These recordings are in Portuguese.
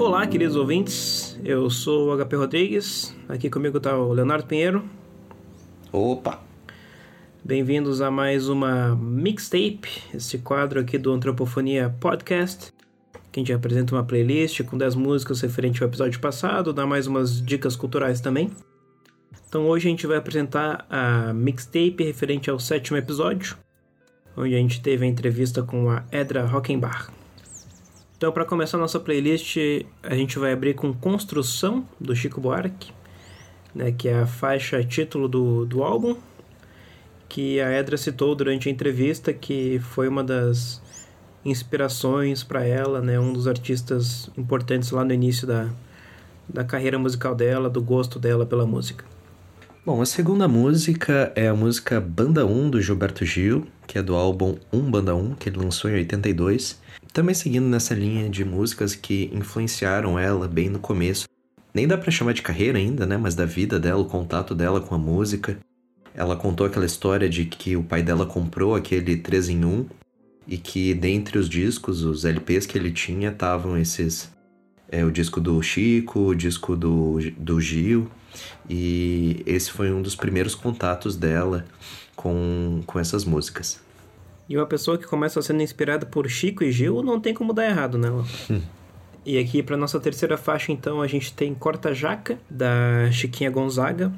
Olá, queridos ouvintes. Eu sou o HP Rodrigues. Aqui comigo está o Leonardo Pinheiro. Opa! Bem-vindos a mais uma mixtape, esse quadro aqui do Antropofonia Podcast, que a gente apresenta uma playlist com 10 músicas referente ao episódio passado, dá mais umas dicas culturais também. Então hoje a gente vai apresentar a mixtape referente ao sétimo episódio, onde a gente teve a entrevista com a Edra Rockenbach. Então, para começar a nossa playlist, a gente vai abrir com Construção, do Chico Buarque, né, que é a faixa título do, do álbum, que a Edra citou durante a entrevista, que foi uma das inspirações para ela, né, um dos artistas importantes lá no início da, da carreira musical dela, do gosto dela pela música. Bom, a segunda música é a música Banda 1 do Gilberto Gil, que é do álbum 1 Banda 1, que ele lançou em 82. Também seguindo nessa linha de músicas que influenciaram ela bem no começo. Nem dá para chamar de carreira ainda, né, mas da vida dela, o contato dela com a música. Ela contou aquela história de que o pai dela comprou aquele 3 em 1 e que dentre os discos, os LPs que ele tinha, estavam esses é, o disco do Chico, o disco do, do Gil, e esse foi um dos primeiros contatos dela com, com essas músicas. E uma pessoa que começa sendo inspirada por Chico e Gil não tem como dar errado nela. Hum. E aqui para nossa terceira faixa, então, a gente tem Corta Jaca, da Chiquinha Gonzaga,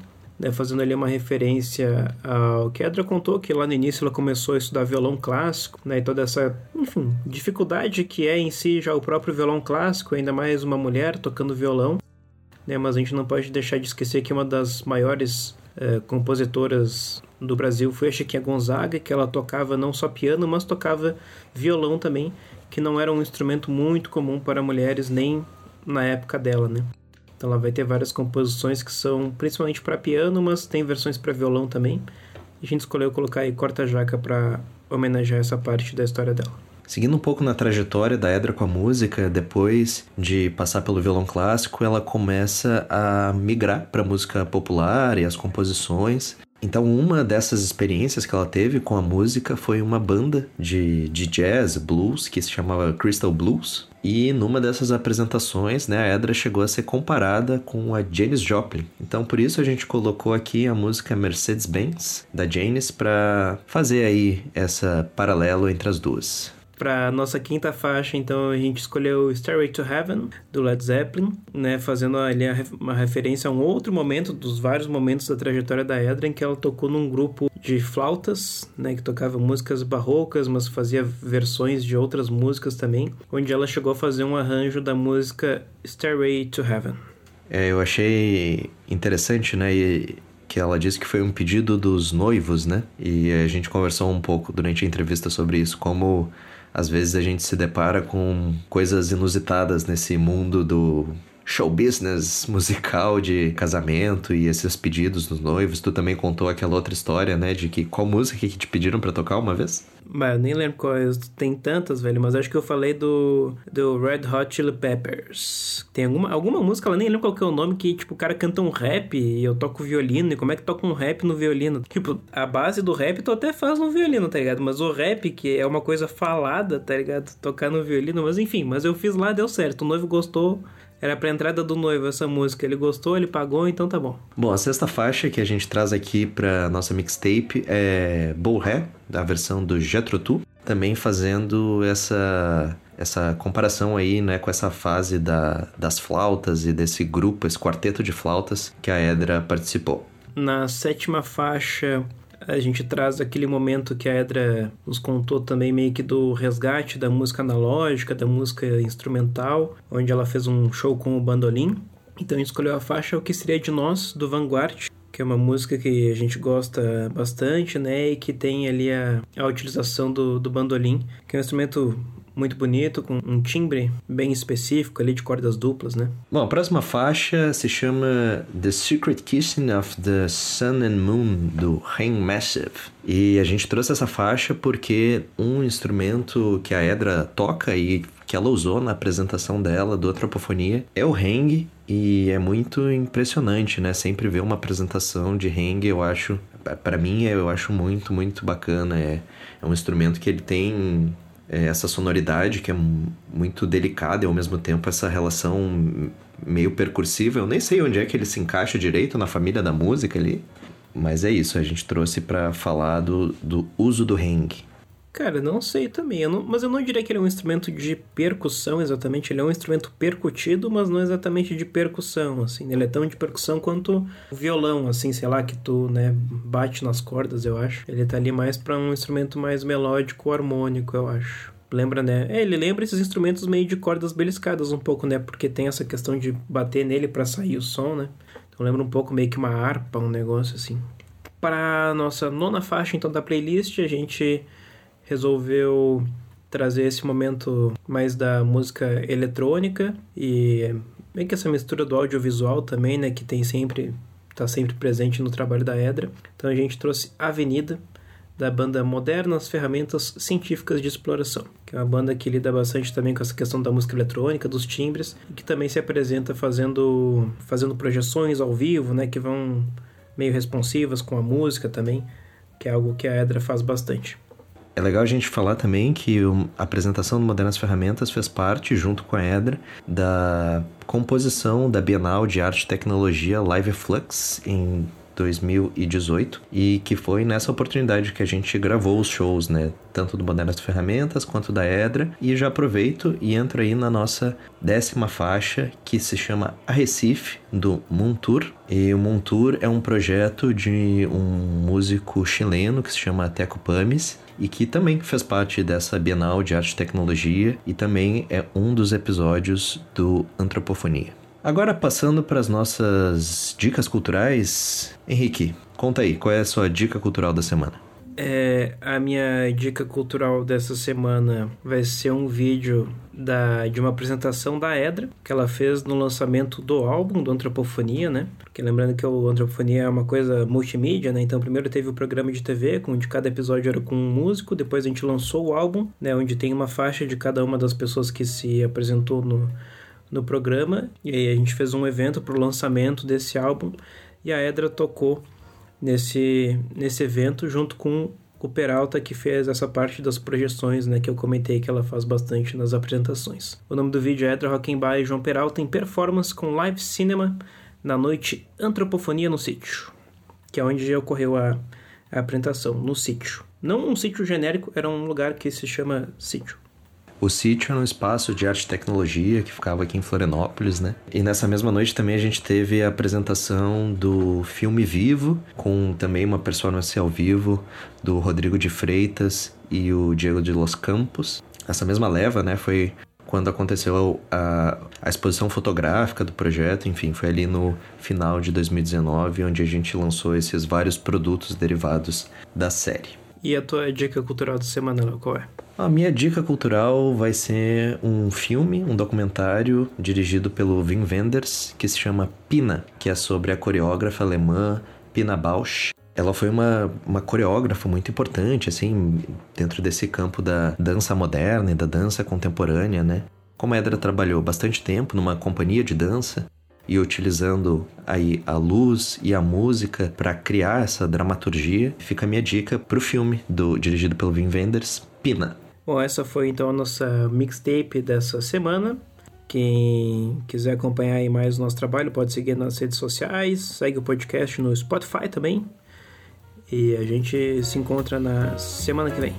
né, fazendo ali uma referência ao que a Edra contou, que lá no início ela começou a estudar violão clássico, né, e toda essa, enfim, dificuldade que é em si já o próprio violão clássico, ainda mais uma mulher tocando violão. Né, mas a gente não pode deixar de esquecer que uma das maiores é, compositoras do Brasil foi a Chiquinha Gonzaga, que ela tocava não só piano, mas tocava violão também, que não era um instrumento muito comum para mulheres nem na época dela, né? Então ela vai ter várias composições que são principalmente para piano, mas tem versões para violão também. A gente escolheu colocar aí Corta Jaca para homenagear essa parte da história dela. Seguindo um pouco na trajetória da Edra com a música, depois de passar pelo violão clássico, ela começa a migrar para música popular e as composições. Então, uma dessas experiências que ela teve com a música foi uma banda de, de jazz, blues, que se chamava Crystal Blues. E numa dessas apresentações, né, a Edra chegou a ser comparada com a Janis Joplin. Então, por isso a gente colocou aqui a música Mercedes-Benz, da Janis, para fazer aí essa paralelo entre as duas. Para nossa quinta faixa, então, a gente escolheu Stairway to Heaven, do Led Zeppelin, né, fazendo ali uma referência a um outro momento, dos vários momentos da trajetória da Edra, em que ela tocou num grupo de flautas, né, que tocava músicas barrocas, mas fazia versões de outras músicas também, onde ela chegou a fazer um arranjo da música Stairway to Heaven. É, eu achei interessante, né, e que ela disse que foi um pedido dos noivos, né? E a gente conversou um pouco durante a entrevista sobre isso, como às vezes a gente se depara com coisas inusitadas nesse mundo do show business musical de casamento e esses pedidos dos noivos. Tu também contou aquela outra história, né? De que qual música que te pediram para tocar uma vez? Mas eu nem lembro quais. Tem tantas, velho. Mas acho que eu falei do, do Red Hot Chili Peppers. Tem alguma, alguma música, ela nem lembro qual que é o nome, que tipo, o cara canta um rap e eu toco violino. E como é que toca um rap no violino? Tipo, a base do rap tu até faz no violino, tá ligado? Mas o rap, que é uma coisa falada, tá ligado? Tocar no violino. Mas enfim, mas eu fiz lá, deu certo. O noivo gostou. Era pra entrada do noivo essa música. Ele gostou, ele pagou, então tá bom. Bom, a sexta faixa que a gente traz aqui pra nossa mixtape é Ré, da versão do Jetro Tu. Também fazendo essa essa comparação aí, né, com essa fase da, das flautas e desse grupo, esse quarteto de flautas que a Edra participou. Na sétima faixa, a gente traz aquele momento que a Edra nos contou também meio que do resgate da música analógica, da música instrumental, onde ela fez um show com o bandolim. Então escolheu a faixa O Que Seria de Nós, do Vanguard, que é uma música que a gente gosta bastante, né? E que tem ali a, a utilização do, do bandolim, que é um instrumento muito bonito, com um timbre bem específico ali de cordas duplas, né? Bom, a próxima faixa se chama The Secret Kissing of the Sun and Moon, do Rain Massive. E a gente trouxe essa faixa porque um instrumento que a Edra toca e que ela usou na apresentação dela do Antropofonia é o hang e é muito impressionante, né? Sempre ver uma apresentação de hang, eu acho, para mim eu acho muito, muito bacana. É, é um instrumento que ele tem é, essa sonoridade que é muito delicada e ao mesmo tempo essa relação meio percursiva. Eu nem sei onde é que ele se encaixa direito na família da música ali. Mas é isso, a gente trouxe para falar do, do uso do hang. Cara, não sei também, eu não, mas eu não diria que ele é um instrumento de percussão exatamente, ele é um instrumento percutido, mas não exatamente de percussão, assim, ele é tão de percussão quanto o violão, assim, sei lá, que tu, né, bate nas cordas, eu acho. Ele tá ali mais para um instrumento mais melódico, harmônico, eu acho. Lembra, né? É, ele lembra esses instrumentos meio de cordas beliscadas um pouco, né? Porque tem essa questão de bater nele para sair o som, né? Então lembra um pouco meio que uma harpa, um negócio assim. Para nossa nona faixa então da playlist, a gente resolveu trazer esse momento mais da música eletrônica e bem que essa mistura do audiovisual também, né, que tem sempre tá sempre presente no trabalho da Edra. Então a gente trouxe Avenida da banda Modernas Ferramentas Científicas de Exploração, que é uma banda que lida bastante também com essa questão da música eletrônica, dos timbres, e que também se apresenta fazendo fazendo projeções ao vivo, né, que vão meio responsivas com a música também, que é algo que a Edra faz bastante. É legal a gente falar também que a apresentação do Modernas Ferramentas fez parte, junto com a Edra, da composição da Bienal de Arte e Tecnologia Live Flux em 2018 e que foi nessa oportunidade que a gente gravou os shows, né? Tanto do Modernas Ferramentas quanto da Edra. E já aproveito e entro aí na nossa décima faixa que se chama A Recife, do Montour. E o Montour é um projeto de um músico chileno que se chama Teco Pames e que também fez parte dessa Bienal de Arte e Tecnologia e também é um dos episódios do Antropofonia. Agora passando para as nossas dicas culturais, Henrique, conta aí, qual é a sua dica cultural da semana? É, a minha dica cultural dessa semana vai ser um vídeo da, de uma apresentação da Edra, que ela fez no lançamento do álbum do Antropofonia, né? Porque lembrando que o Antropofonia é uma coisa multimídia, né? Então primeiro teve o programa de TV, onde cada episódio era com um músico, depois a gente lançou o álbum, né? Onde tem uma faixa de cada uma das pessoas que se apresentou no, no programa, e aí a gente fez um evento para o lançamento desse álbum, e a Edra tocou nesse, nesse evento junto com o Peralta que fez essa parte das projeções, né, que eu comentei que ela faz bastante nas apresentações. O nome do vídeo é Edra Rockenbach e João Peralta em performance com live cinema na noite Antropofonia no Sítio, que é onde ocorreu a, a apresentação, no sítio. Não um sítio genérico, era um lugar que se chama sítio. O sítio era um espaço de arte e tecnologia que ficava aqui em Florianópolis, né? E nessa mesma noite também a gente teve a apresentação do filme Vivo, com também uma performance ao vivo do Rodrigo de Freitas e o Diego de Los Campos. Essa mesma leva, né, foi quando aconteceu a, a exposição fotográfica do projeto, enfim, foi ali no final de 2019 onde a gente lançou esses vários produtos derivados da série. E a tua dica cultural da semana, qual é? A minha dica cultural vai ser um filme, um documentário dirigido pelo Wim Wenders, que se chama Pina, que é sobre a coreógrafa alemã Pina Bausch. Ela foi uma, uma coreógrafa muito importante, assim, dentro desse campo da dança moderna e da dança contemporânea, né? Como a Edra trabalhou bastante tempo numa companhia de dança e utilizando aí a luz e a música para criar essa dramaturgia, fica a minha dica para o filme do dirigido pelo Wim Wenders, Pina. Bom, essa foi então a nossa mixtape dessa semana. Quem quiser acompanhar aí mais o nosso trabalho pode seguir nas redes sociais, segue o podcast no Spotify também. E a gente se encontra na semana que vem.